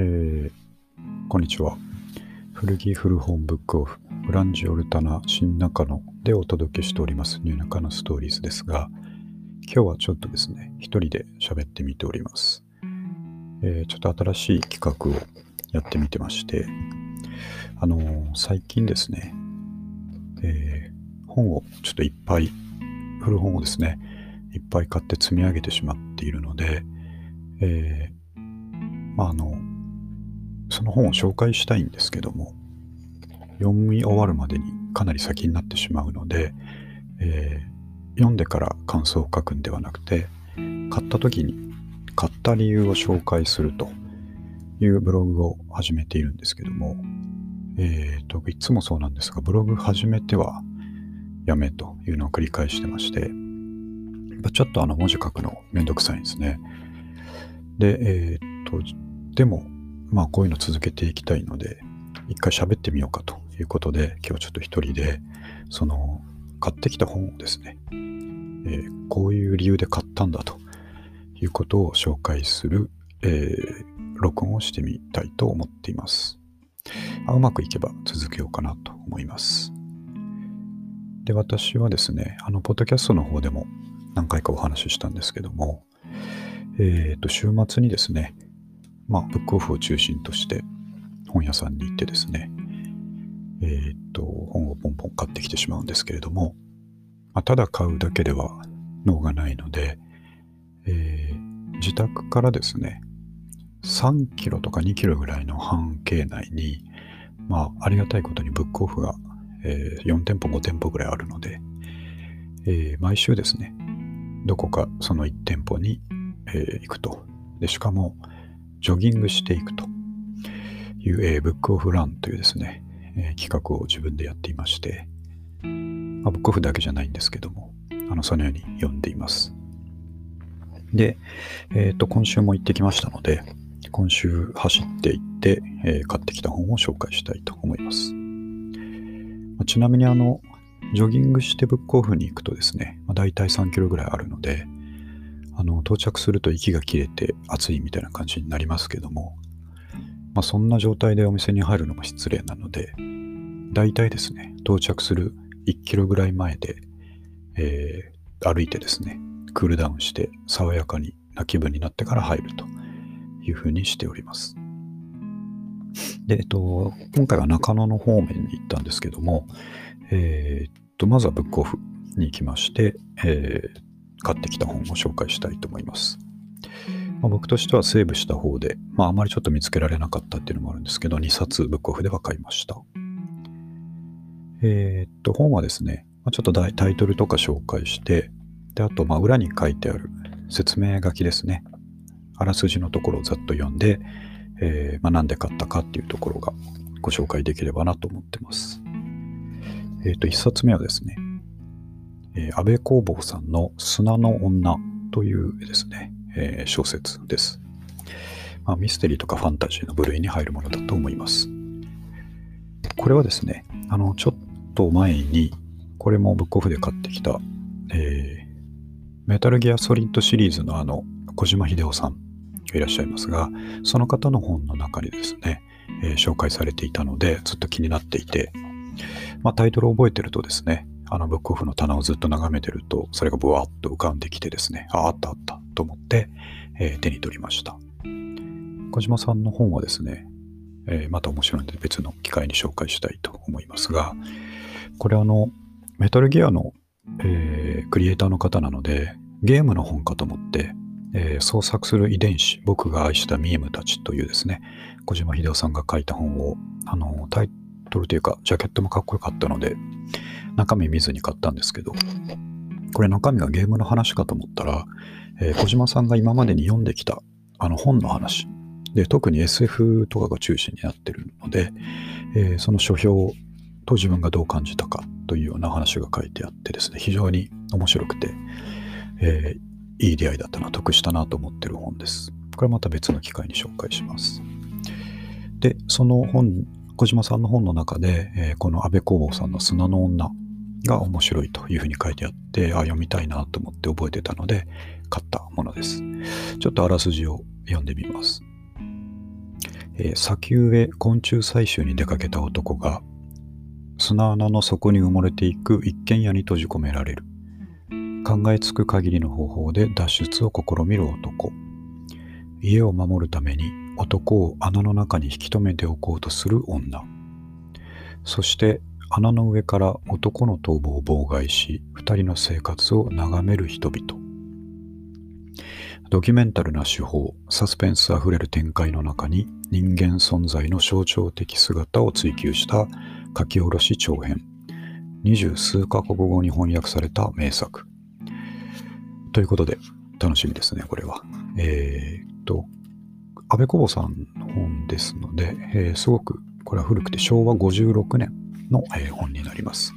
えー、こんにちは。古着古本ブックオフ、フランジオルタナ新中野でお届けしておりますニューナカのストーリーズですが、今日はちょっとですね、一人で喋ってみております。えー、ちょっと新しい企画をやってみてまして、あのー、最近ですね、え、本をちょっといっぱい、古本をですね、いっぱい買って積み上げてしまっているので、えまああの、その本を紹介したいんですけども、読み終わるまでにかなり先になってしまうので、えー、読んでから感想を書くんではなくて、買った時に買った理由を紹介するというブログを始めているんですけども、えーと、いつもそうなんですが、ブログ始めてはやめというのを繰り返してまして、ちょっとあの文字書くのめんどくさいんですね。で、えー、っと、でも、まあこういうの続けていきたいので、一回喋ってみようかということで、今日ちょっと一人で、その、買ってきた本をですね、えー、こういう理由で買ったんだということを紹介する、えー、録音をしてみたいと思っています。あうまくいけば続けようかなと思います。で、私はですね、あの、ポッドキャストの方でも何回かお話ししたんですけども、えっ、ー、と、週末にですね、まあ、ブックオフを中心として本屋さんに行ってですね、えー、っと、本をポンポン買ってきてしまうんですけれども、まあ、ただ買うだけでは脳がないので、えー、自宅からですね、3キロとか2キロぐらいの半径内に、まあ、ありがたいことにブックオフが、えー、4店舗、5店舗ぐらいあるので、えー、毎週ですね、どこかその1店舗に、えー、行くと。で、しかも、ジョギングしていくという、えー、ブックオフランというですね、えー、企画を自分でやっていまして、まあ、ブックオフだけじゃないんですけども、あのそのように読んでいます。で、えっ、ー、と、今週も行ってきましたので、今週走っていって、えー、買ってきた本を紹介したいと思います。まあ、ちなみにあの、ジョギングしてブックオフに行くとですね、まあ、大体3キロぐらいあるので、あの、到着すると息が切れて暑いみたいな感じになりますけども、まあ、そんな状態でお店に入るのも失礼なので、大体ですね、到着する1キロぐらい前で、えー、歩いてですね、クールダウンして爽やかにな気分になってから入るというふうにしております。で、えっと、今回は中野の方面に行ったんですけども、えー、っと、まずはブックオフに行きまして、えー、買ってきた本を紹介したいと思います。まあ、僕としてはセーブした方で、まああまりちょっと見つけられなかったっていうのもあるんですけど、2冊ブックオフでは買いました。えー、っと、本はですね、まあ、ちょっとタイトルとか紹介して、で、あと、ま裏に書いてある説明書きですね。あらすじのところをざっと読んで、えー、ま、なんで買ったかっていうところがご紹介できればなと思ってます。えっ、と、1冊目はですね、えー、安倍工房さんの砂の女というですね、えー、小説です、まあ。ミステリーとかファンタジーの部類に入るものだと思います。これはですね、あの、ちょっと前に、これもブックオフで買ってきた、えー、メタルギアソリッドシリーズのあの、小島秀夫さんがいらっしゃいますが、その方の本の中にですね、えー、紹介されていたので、ずっと気になっていて、まあ、タイトルを覚えてるとですね、あのブックオフの棚をずっと眺めてると、それがブワッと浮かんできてですね、あ、あったあったと思って、えー、手に取りました。小島さんの本はですね、えー、また面白いので別の機会に紹介したいと思いますが、これあの、メタルギアの、えー、クリエイターの方なので、ゲームの本かと思って、えー、創作する遺伝子、僕が愛したミームたちというですね、小島秀夫さんが書いた本を、あの、タイトルというか、ジャケットもかっこよかったので、中身見ずに買ったんですけど、これ中身がゲームの話かと思ったら、えー、小島さんが今までに読んできたあの本の話。で、特に SF とかが中心になってるので、えー、その書評と自分がどう感じたかというような話が書いてあってですね、非常に面白くて、えー、いい出会いだったな、得したなと思ってる本です。これまた別の機会に紹介します。で、その本、小島さんの本の中で、えー、この安倍工房さんの砂の女が面白いというふうに書いてあって、あ、読みたいなと思って覚えてたので、買ったものです。ちょっとあらすじを読んでみます。えー、砂丘へ昆虫採集に出かけた男が砂穴の底に埋もれていく一軒家に閉じ込められる。考えつく限りの方法で脱出を試みる男。家を守るために男を穴の中に引き止めておこうとする女。そして穴の上から男の逃亡を妨害し、二人の生活を眺める人々。ドキュメンタルな手法、サスペンスあふれる展開の中に人間存在の象徴的姿を追求した書き下ろし長編。二十数カ国語に翻訳された名作。ということで、楽しみですね、これは。えー、っと、安倍久保さんの本ですので、えー、すごくこれは古くて昭和56年の、えー、本になります。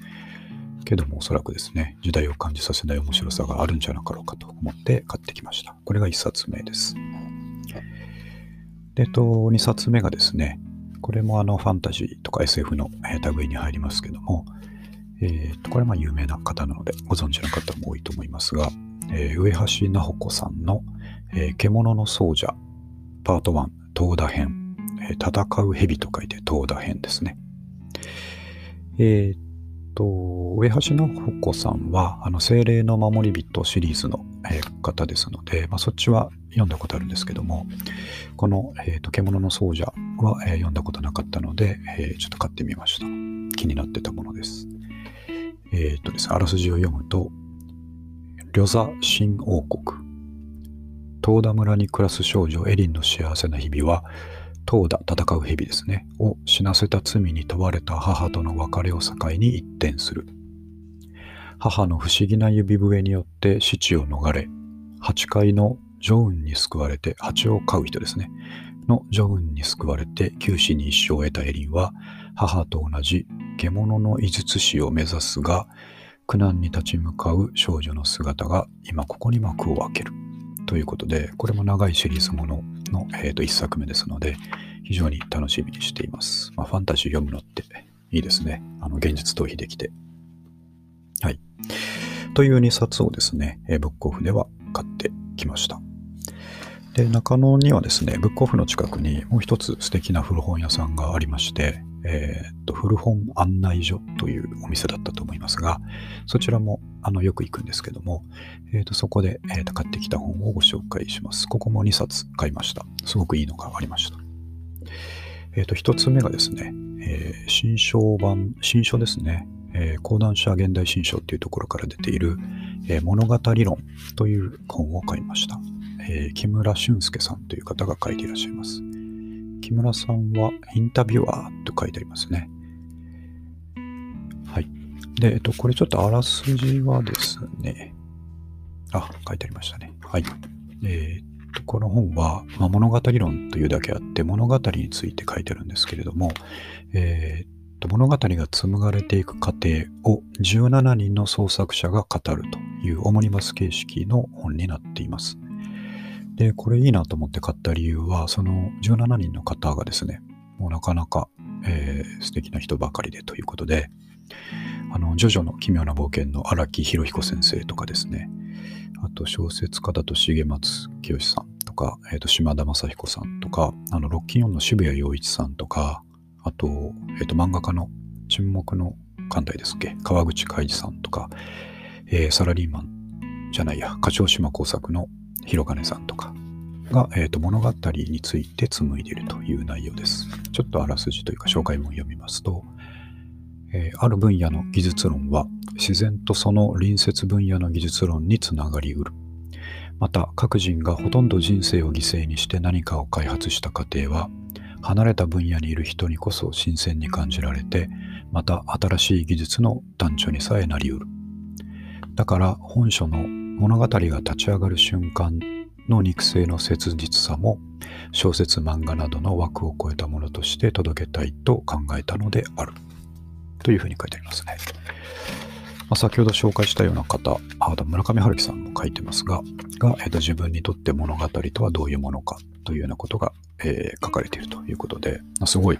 けどもおそらくですね、時代を感じさせない面白さがあるんじゃなかろうかと思って買ってきました。これが1冊目です。で、と、2冊目がですね、これもあのファンタジーとか SF の類に入りますけども、えー、とこれはまあ有名な方なのでご存知の方も多いと思いますが、えー、上橋菜穂子さんの、えー、獣の奏者パート1、東田編、えー、戦う蛇と書いて東田編ですね。えー、っと、上橋の穂子さんは、あの、精霊の守り人シリーズの、えー、方ですので、まあ、そっちは読んだことあるんですけども、この、えー、っと、獣の奏者は、えー、読んだことなかったので、え、ちょっと買ってみました。気になってたものです。え、っとですね、あらすじを読むと、旅座新王国。東田村に暮らす少女エリンの幸せな日々は、東田戦う蛇ですね、を死なせた罪に問われた母との別れを境に一転する。母の不思議な指笛によって死地を逃れ、八階のジョウンに救われて、蜂を飼う人ですね、のジョウンに救われて九死に一生を得たエリンは、母と同じ獣の医術師を目指すが、苦難に立ち向かう少女の姿が今ここに幕を開ける。ということで、これも長いシリーズものの、えー、と1作目ですので、非常に楽しみにしています。まあ、ファンタジー読むのっていいですね。あの、現実逃避できて。はい。という2冊をですね、えー、ブックオフでは買ってきました。で、中野にはですね、ブックオフの近くにもう一つ素敵な古本屋さんがありまして、えー、っと、古本案内所というお店だったと思いますが、そちらもあのよく行くんですけども、えー、っとそこで、えー、と買ってきた本をご紹介します。ここも2冊買いました。すごくいいのがありました。えっ、と、1つ目がですね、え新書版、新書ですね、え講談社現代新書っていうところから出ている、え物語論という本を買いました。え木村俊介さんという方が書いていらっしゃいます。木村さんはインタビュアーと書いてありますね。はい。で、えっと、これちょっとあらすじはですね、あ、書いてありましたね。はい。えー、っと、この本は、まあ、物語論というだけあって、物語について書いてるんですけれども、えー、っと、物語が紡がれていく過程を17人の創作者が語るというオモニバス形式の本になっています。で、これいいなと思って買った理由は、その17人の方がですね、もうなかなか、えー、素敵な人ばかりでということで、あの、ジョジョの奇妙な冒険の荒木博彦先生とかですね、あと小説家だと重松清さんとか、えっ、ー、と、島田正彦さんとか、あの、ロッキンオンの渋谷陽一さんとか、あと、えっ、ー、と、漫画家の沈黙の艦隊ですっけ、川口海二さんとか、えー、サラリーマンじゃないや、課長島工作の広金さんとかが、えーと、物語について紡いでいるという内容です。ちょっとあらすじというか紹介文を読みますと、えー、ある分野の技術論は自然とその隣接分野の技術論につながりうる。また各人がほとんど人生を犠牲にして何かを開発した過程は離れた分野にいる人にこそ新鮮に感じられてまた新しい技術の端緒にさえなりうる。だから本書の物語が立ち上がる瞬間の肉声の切実さも小説漫画などの枠を超えたものとして届けたいと考えたのであるというふうに書いてありますね。まあ、先ほど紹介したような方、あ村上春樹さんも書いてますが、がえー、と自分にとって物語とはどういうものかというようなことが、えー、書かれているということで、まあ、すごい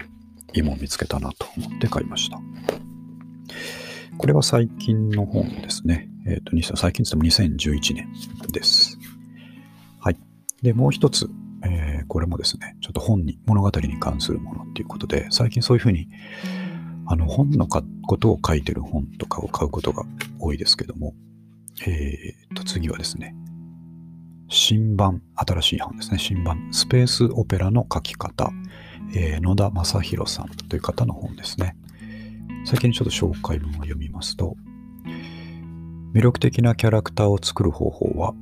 いいもん見つけたなと思って買いました。これは最近の本ですね。えっ、ー、と、最近って言っても2011年です。はい。で、もう一つ、えー、これもですね、ちょっと本に、物語に関するものっていうことで、最近そういうふうに、あの、本のことを書いてる本とかを買うことが多いですけども、えー、と、次はですね、新版、新しい本ですね、新版、スペースオペラの書き方、えー、野田正宏さんという方の本ですね。先にちょっと紹介文を読みますと、魅力的なキャラクターを作る方法は、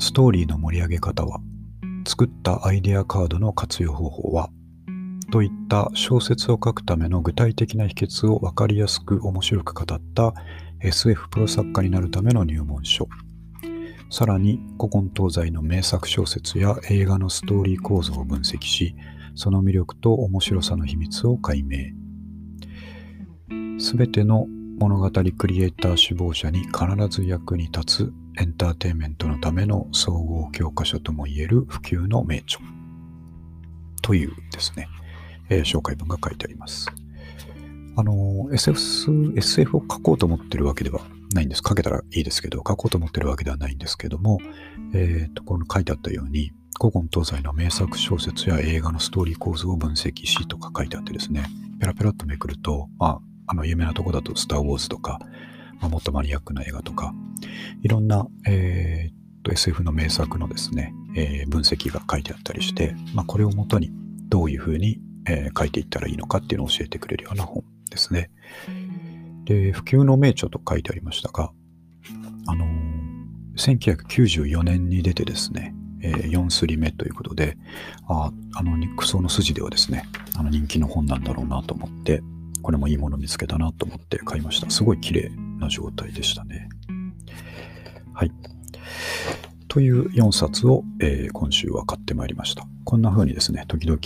ストーリーの盛り上げ方は、作ったアイデアカードの活用方法は、といった小説を書くための具体的な秘訣を分かりやすく面白く語った SF プロ作家になるための入門書。さらに古今東西の名作小説や映画のストーリー構造を分析し、その魅力と面白さの秘密を解明。すべての物語クリエイター志望者に必ず役に立つエンターテインメントのための総合教科書ともいえる普及の名著というですね、えー、紹介文が書いてあります。あの、SF、SF を書こうと思ってるわけではないんです。書けたらいいですけど、書こうと思ってるわけではないんですけども、えっ、ー、と、この書いてあったように、古今東西の名作小説や映画のストーリー構図を分析しとか書いてあってですね、ペラペラっとめくると、まあ、あの、有名なとこだと、スター・ウォーズとか、まあ、もっとマニアックな映画とか、いろんな、えー、と SF の名作のですね、えー、分析が書いてあったりして、まあ、これをもとにどういうふうに、えー、書いていったらいいのかっていうのを教えてくれるような本ですね。で、普及の名著と書いてありましたが、あのー、1994年に出てですね、えー、4すり目ということで、ああの、肉層の筋ではですね、あの人気の本なんだろうなと思って、これもいいもの見つけたなと思って買いました。すごい綺麗な状態でしたね。はい。という4冊を、えー、今週は買ってまいりました。こんな風にですね、時々、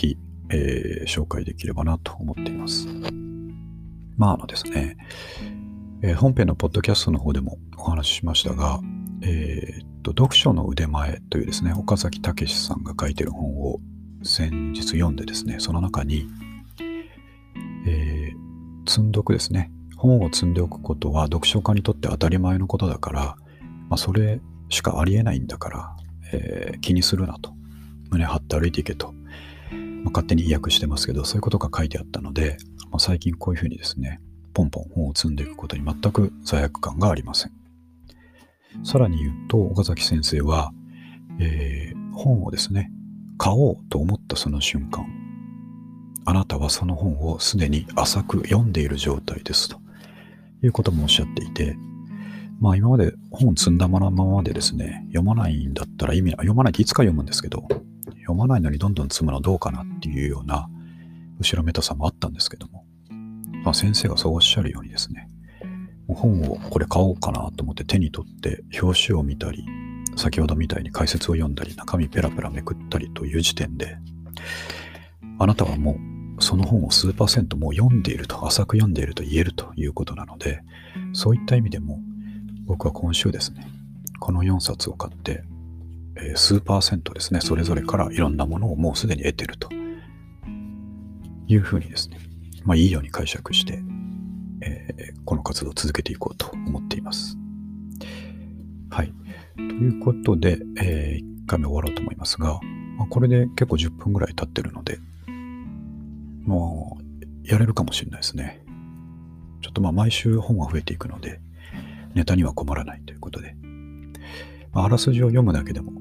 えー、紹介できればなと思っています。まあ、あのですね、えー、本編のポッドキャストの方でもお話ししましたが、え、っと、読書の腕前というですね、岡崎武さんが書いてる本を先日読んでですね、その中に、えー、積んどくですね、本を積んでおくことは読書家にとって当たり前のことだから、まあ、それしかありえないんだから、えー、気にするなと。胸張って歩いていけと。まあ、勝手に意訳してますけど、そういうことが書いてあったので、まあ、最近こういうふうにですね、ポンポン本を積んでいくことに全く罪悪感がありません。さらに言うと、岡崎先生は、えー、本をですね、買おうと思ったその瞬間、あなたはその本をすでに浅く読んでいる状態ですと。いうこともおっしゃっていて、まあ今まで本積んだままでですね、読まないんだったら意味ない、読まないっていつか読むんですけど、読まないのにどんどん積むのはどうかなっていうような後ろめたさもあったんですけども、まあ、先生がそうおっしゃるようにですね、本をこれ買おうかなと思って手に取って表紙を見たり、先ほどみたいに解説を読んだり、中身ペラペラめくったりという時点で、あなたはもうその本を数パーセントもう読んでいると、浅く読んでいると言えるということなので、そういった意味でも僕は今週ですね、この4冊を買って、え、数パーセントですね、それぞれからいろんなものをもうすでに得てるというふうにですね、まあいいように解釈して、えー、この活動を続けていこうと思っています。はい。ということで、えー、1回目終わろうと思いますが、まあ、これで結構10分ぐらい経ってるので、もうやれるかもしれないですね。ちょっとまあ毎週本は増えていくので、ネタには困らないということで、まあ、あらすじを読むだけでも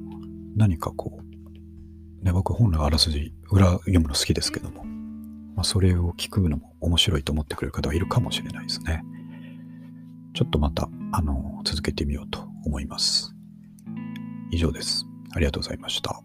何かこう、ね、僕本来あらすじ裏読むの好きですけども、まあ、それを聞くのも面白いと思ってくれる方がいるかもしれないですね。ちょっとまた、あの、続けてみようと思います。以上です。ありがとうございました。